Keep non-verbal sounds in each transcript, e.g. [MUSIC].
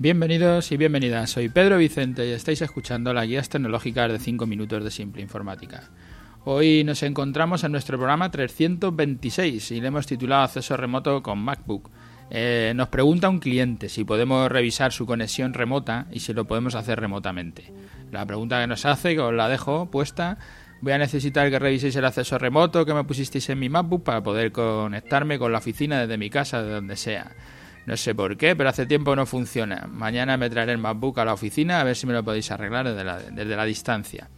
Bienvenidos y bienvenidas, soy Pedro Vicente y estáis escuchando las guías tecnológicas de 5 minutos de Simple Informática. Hoy nos encontramos en nuestro programa 326 y le hemos titulado Acceso remoto con MacBook. Eh, nos pregunta un cliente si podemos revisar su conexión remota y si lo podemos hacer remotamente. La pregunta que nos hace, que os la dejo puesta, voy a necesitar que reviséis el acceso remoto que me pusisteis en mi MacBook para poder conectarme con la oficina desde mi casa, de donde sea. No sé por qué, pero hace tiempo no funciona. Mañana me traeré el MacBook a la oficina a ver si me lo podéis arreglar desde la, desde la distancia.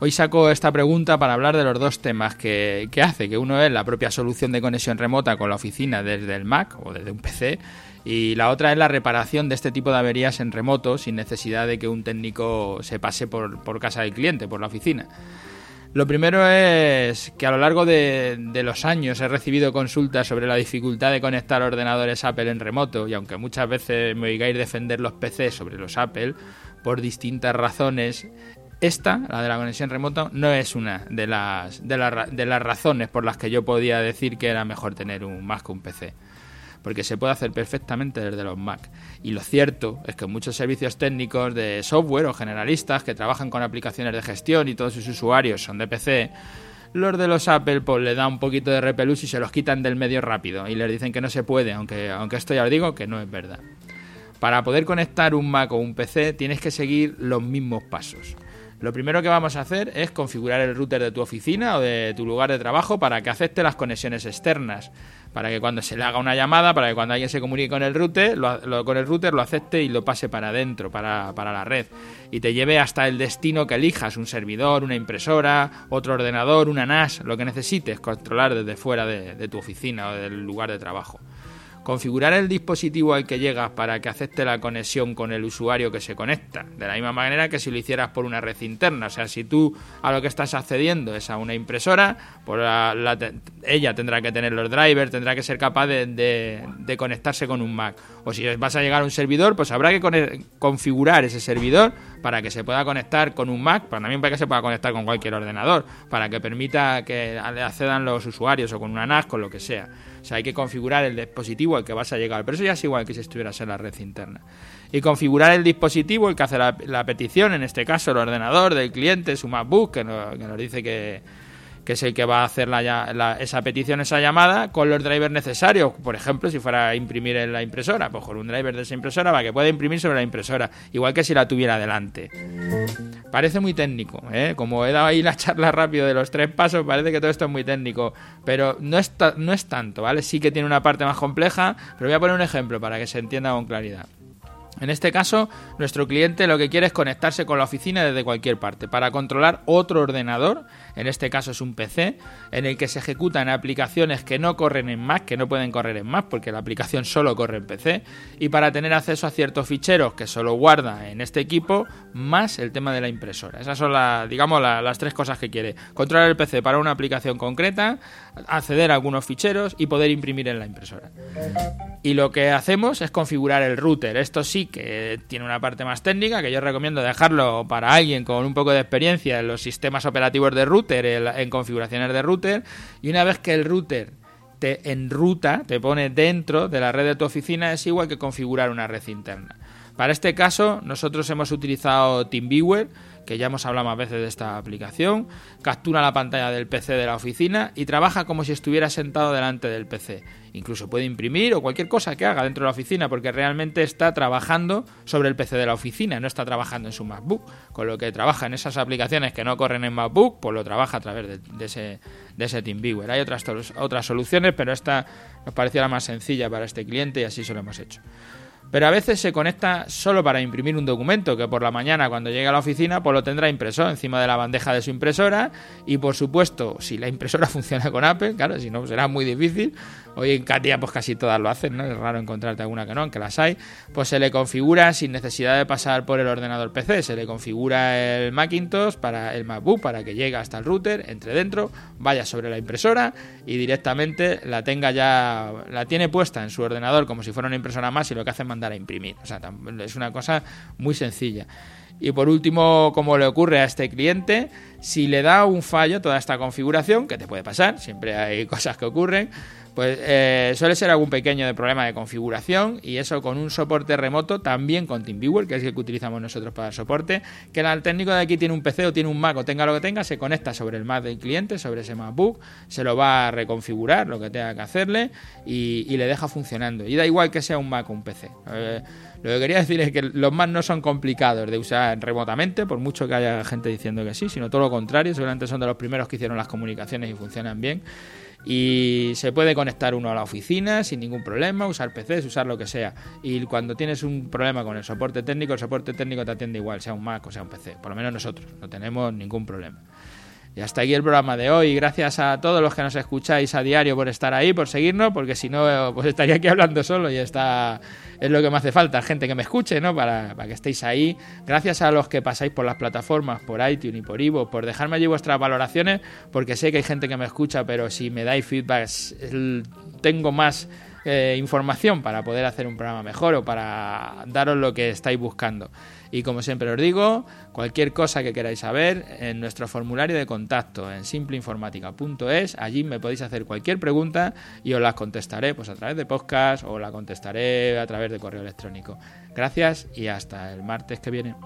Hoy saco esta pregunta para hablar de los dos temas que, que, hace, que uno es la propia solución de conexión remota con la oficina desde el Mac o desde un PC y la otra es la reparación de este tipo de averías en remoto sin necesidad de que un técnico se pase por, por casa del cliente, por la oficina. Lo primero es que a lo largo de, los años he recibido consultas sobre la dificultad de conectar ordenadores Apple en remoto y aunque muchas veces me oigáis defender los PC sobre los Apple por distintas razones, esta, la de la conexión remota, no es una de las, de, de las razones por las que yo podía decir que era mejor tener un Mac que un PC porque se puede hacer perfectamente desde los Mac. Y lo cierto es que muchos servicios técnicos de software o generalistas que trabajan con aplicaciones de gestión y todos sus usuarios son de PC, los de los Apple pues le da un poquito de repelús y se los quitan del medio rápido y les dicen que no se puede, aunque, aunque esto ya os digo que no es verdad. Para poder conectar un Mac o un PC tienes que seguir los mismos pasos. Lo primero que vamos a hacer es configurar el router de tu oficina o de tu lugar de trabajo para que acepte las conexiones externas, para que cuando se le haga una llamada, para que cuando alguien se comunique con el router, lo, con el router lo acepte y lo pase para adentro, para, la red, y te lleve hasta el destino que elijas, un servidor, una impresora, otro ordenador, una NAS, lo que necesites controlar desde fuera de tu oficina o del lugar de trabajo configurar el dispositivo al que llegas para que acepte la conexión con el usuario que se conecta, de la misma manera que si lo hicieras por una red interna. O sea, si tú a lo que estás accediendo es a una impresora, pues ella tendrá que tener los drivers, tendrá que ser capaz de, conectarse con un Mac. O si vas a llegar a un servidor, pues habrá que configurar ese servidor para que se pueda conectar con un Mac, pero también para que se pueda conectar con cualquier ordenador, para que permita que accedan los usuarios o con una NAS, con lo que sea. O sea, hay que configurar el dispositivo al que vas a llegar. Pero eso ya es igual que si estuvieras en la red interna. Y configurar el dispositivo, el que hace la, petición, en este caso el ordenador del cliente, su MacBook, que nos dice que, que es el que va a hacer la, esa petición, esa llamada, con los drivers necesarios. Por ejemplo, si fuera a imprimir en la impresora, pues con un driver de esa impresora para que pueda imprimir sobre la impresora, igual que si la tuviera delante. Parece muy técnico, ¿eh? como he dado ahí la charla rápido de los tres pasos, parece que todo esto es muy técnico, pero no es, no es tanto, ¿vale? Sí que tiene una parte más compleja, pero voy a poner un ejemplo para que se entienda con claridad. En este caso, nuestro cliente lo que quiere es conectarse con la oficina desde cualquier parte para controlar otro ordenador, en este caso es un PC, en el que se ejecutan aplicaciones que no corren en Mac, que no pueden correr en Mac porque la aplicación solo corre en PC, y para tener acceso a ciertos ficheros que solo guarda en este equipo, más el tema de la impresora. Esas son digamos, las tres cosas que quiere. Controlar el PC para una aplicación concreta, acceder a algunos ficheros y poder imprimir en la impresora. Y lo que hacemos es configurar el router. Esto sí que tiene una parte más técnica, que yo recomiendo dejarlo para alguien con un poco de experiencia en los sistemas operativos de router, en configuraciones de router, y una vez que el router te enruta, te pone dentro de la red de tu oficina, es igual que configurar una red interna. Para este caso, nosotros hemos utilizado TeamViewer, que ya hemos hablado más veces de esta aplicación, captura la pantalla del PC de la oficina y trabaja como si estuviera sentado delante del PC. Incluso puede imprimir o cualquier cosa que haga dentro de la oficina porque realmente está trabajando sobre el PC de la oficina, no está trabajando en su MacBook. Con lo que trabaja en esas aplicaciones que no corren en MacBook, pues lo trabaja a través de, ese, de ese TeamViewer. Hay otras, otras soluciones, pero esta nos parecía la más sencilla para este cliente y así se lo hemos hecho pero a veces se conecta solo para imprimir un documento que por la mañana cuando llegue a la oficina pues lo tendrá impreso encima de la bandeja de su impresora. Y por supuesto si la impresora [LAUGHS] funciona con Apple, claro, si no será muy difícil, hoy en Katia pues casi todas lo hacen, ¿no? Es raro encontrarte alguna que no, aunque las hay, pues se le configura sin necesidad de pasar por el ordenador PC, se le configura el Macintosh para el MacBook para que llegue hasta el router, entre dentro, vaya sobre la impresora y directamente la tenga ya, la tiene puesta en su ordenador como si fuera una impresora más y lo que hace es mandar a imprimir. O sea, es una cosa muy sencilla. Y por último, como le ocurre a este cliente, si le da un fallo toda esta configuración, que te puede pasar, siempre hay [LAUGHS] cosas que ocurren, pues eh, suele ser algún pequeño problema de configuración y eso con un soporte remoto, también con TeamViewer, que es el que utilizamos nosotros para soporte, que el técnico de aquí tiene un PC o tiene un Mac o tenga lo que tenga, se conecta sobre el Mac del cliente, sobre ese MacBook, se lo va a reconfigurar, lo que tenga que hacerle, y, le deja funcionando. Y da igual que sea un Mac o un PC. Eh, lo que quería [LAUGHS] decir es que los Mac no son complicados de usar remotamente, por mucho que haya gente diciendo que sí, sino todo lo contrario, seguramente son de los primeros que hicieron las comunicaciones y funcionan bien y se puede conectar uno a la oficina sin ningún problema, usar PCs, usar lo que sea. Y cuando tienes un problema con el soporte técnico, el soporte técnico te atiende igual, sea un Mac o sea un PC. Por lo menos nosotros, no tenemos ningún problema. Y hasta aquí el programa de hoy. Gracias a todos los que nos escucháis a diario por estar ahí, por seguirnos, porque si no, pues estaría aquí hablando solo y está es lo que me hace falta, gente que me escuche, ¿no? Para, que estéis ahí. Gracias a los que pasáis por las plataformas, por iTunes y por Ivo, por dejarme allí vuestras valoraciones, porque sé que hay gente que me escucha, pero si me dais feedback, tengo más eh, información para poder hacer un programa mejor o para daros lo que estáis buscando. Y como siempre os digo, cualquier cosa que queráis saber en nuestro formulario de contacto en simpleinformática.es, allí me podéis hacer cualquier pregunta y os las contestaré pues a través de podcast o la contestaré a través de correo electrónico. Gracias y hasta el martes que viene.